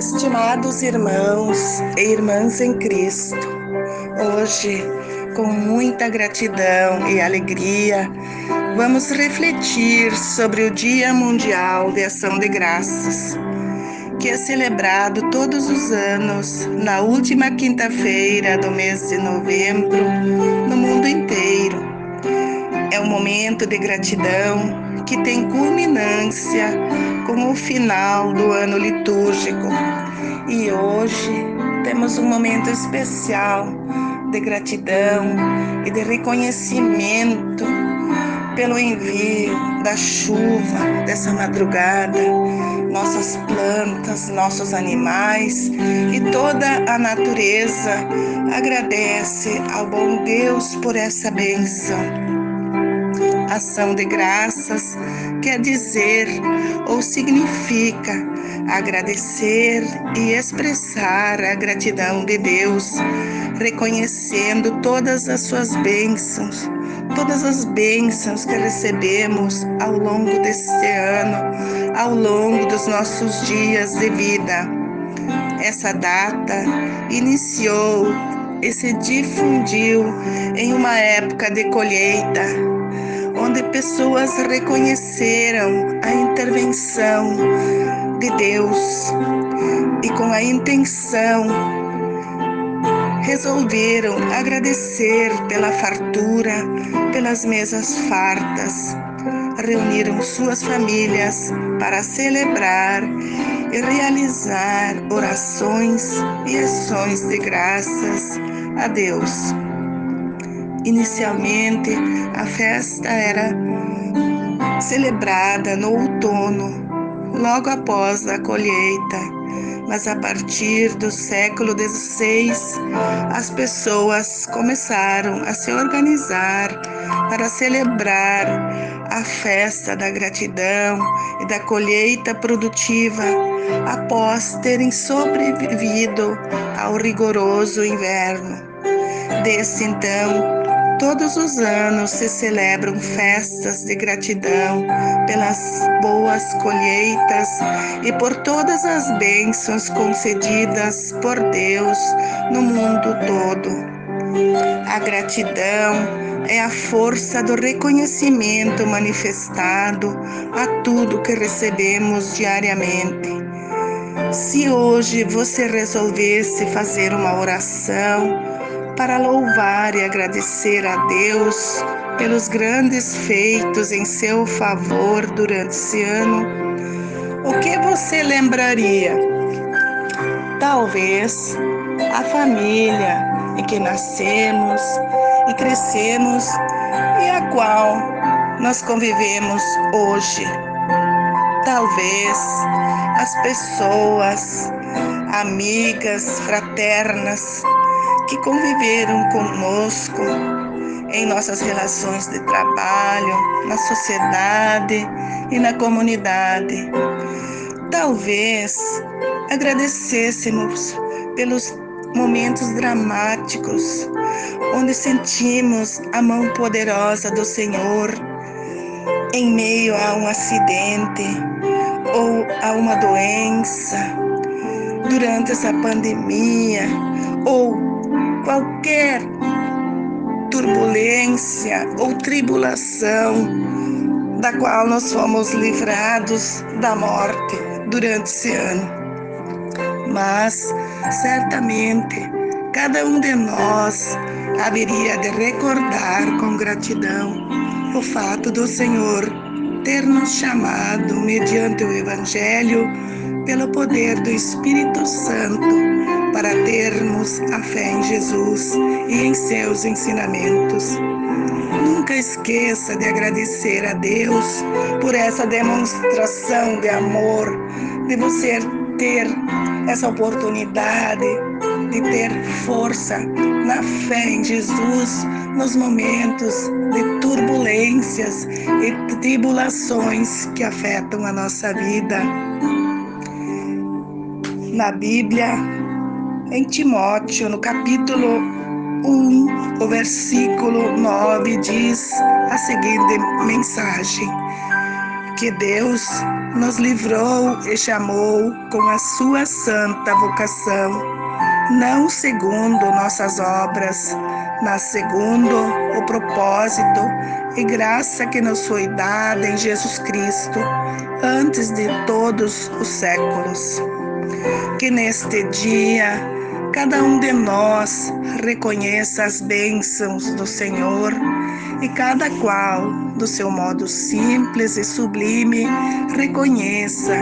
Estimados irmãos e irmãs em Cristo, hoje, com muita gratidão e alegria, vamos refletir sobre o Dia Mundial de Ação de Graças, que é celebrado todos os anos na última quinta-feira do mês de novembro no mundo inteiro. Um momento de gratidão que tem culminância com o final do ano litúrgico. E hoje temos um momento especial de gratidão e de reconhecimento pelo envio da chuva dessa madrugada, nossas plantas, nossos animais e toda a natureza agradece ao bom Deus por essa bênção ação de graças quer dizer ou significa agradecer e expressar a gratidão de Deus, reconhecendo todas as suas bênçãos, todas as bênçãos que recebemos ao longo deste ano, ao longo dos nossos dias de vida. Essa data iniciou e se difundiu em uma época de colheita onde pessoas reconheceram a intervenção de Deus e com a intenção resolveram agradecer pela fartura, pelas mesas fartas. Reuniram suas famílias para celebrar e realizar orações e ações de graças a Deus. Inicialmente, a festa era celebrada no outono, logo após a colheita, mas a partir do século XVI, as pessoas começaram a se organizar para celebrar a festa da gratidão e da colheita produtiva após terem sobrevivido ao rigoroso inverno. Desde então, Todos os anos se celebram festas de gratidão pelas boas colheitas e por todas as bênçãos concedidas por Deus no mundo todo. A gratidão é a força do reconhecimento manifestado a tudo que recebemos diariamente. Se hoje você resolvesse fazer uma oração, para louvar e agradecer a Deus pelos grandes feitos em seu favor durante esse ano, o que você lembraria? Talvez a família em que nascemos e crescemos e a qual nós convivemos hoje. Talvez as pessoas, amigas, fraternas, que conviveram conosco em nossas relações de trabalho, na sociedade e na comunidade. Talvez agradecêssemos pelos momentos dramáticos onde sentimos a mão poderosa do Senhor em meio a um acidente ou a uma doença, durante essa pandemia ou qualquer turbulência ou tribulação da qual nós fomos livrados da morte durante esse ano. Mas, certamente, cada um de nós haveria de recordar com gratidão o fato do Senhor ter nos chamado, mediante o Evangelho, pelo poder do Espírito Santo, para termos a fé em Jesus e em seus ensinamentos. Nunca esqueça de agradecer a Deus por essa demonstração de amor, de você ter essa oportunidade de ter força na fé em Jesus nos momentos de turbulências e tribulações que afetam a nossa vida. Na Bíblia, em Timóteo, no capítulo 1, o versículo 9 diz: a seguinte mensagem: que Deus nos livrou e chamou com a sua santa vocação, não segundo nossas obras, mas segundo o propósito e graça que nos foi dada em Jesus Cristo antes de todos os séculos. Que neste dia cada um de nós reconheça as bênçãos do Senhor e cada qual, do seu modo simples e sublime, reconheça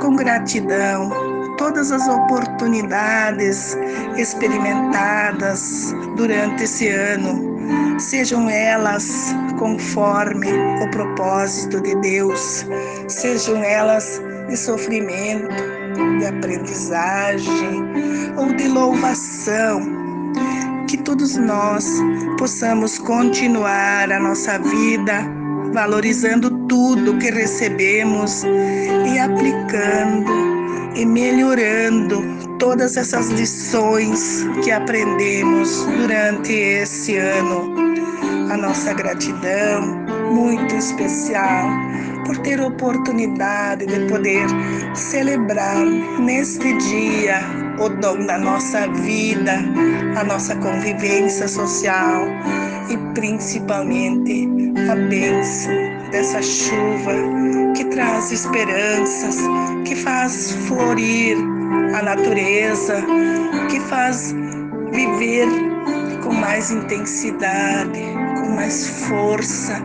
com gratidão todas as oportunidades experimentadas durante esse ano, sejam elas conforme o propósito de Deus, sejam elas de sofrimento, de aprendizagem ou de louvação. Que todos nós possamos continuar a nossa vida valorizando tudo que recebemos e aplicando e melhorando todas essas lições que aprendemos durante esse ano. A nossa gratidão muito especial por ter a oportunidade de poder celebrar neste dia o dom da nossa vida, a nossa convivência social e principalmente a bênção dessa chuva que traz esperanças, que faz florir a natureza, que faz viver com mais intensidade, com mais força,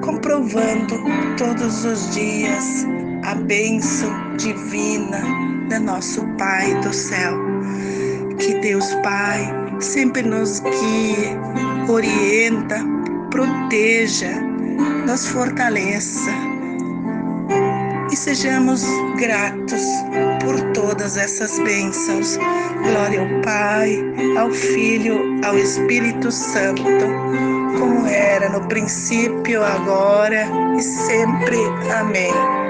comprovando todos os dias a bênção divina de nosso Pai do céu. Que Deus Pai sempre nos guie, orienta, proteja, nos fortaleça e sejamos gratos por todas essas bênçãos. Glória ao Pai, ao Filho, ao Espírito Santo, como era no princípio, agora e sempre. Amém.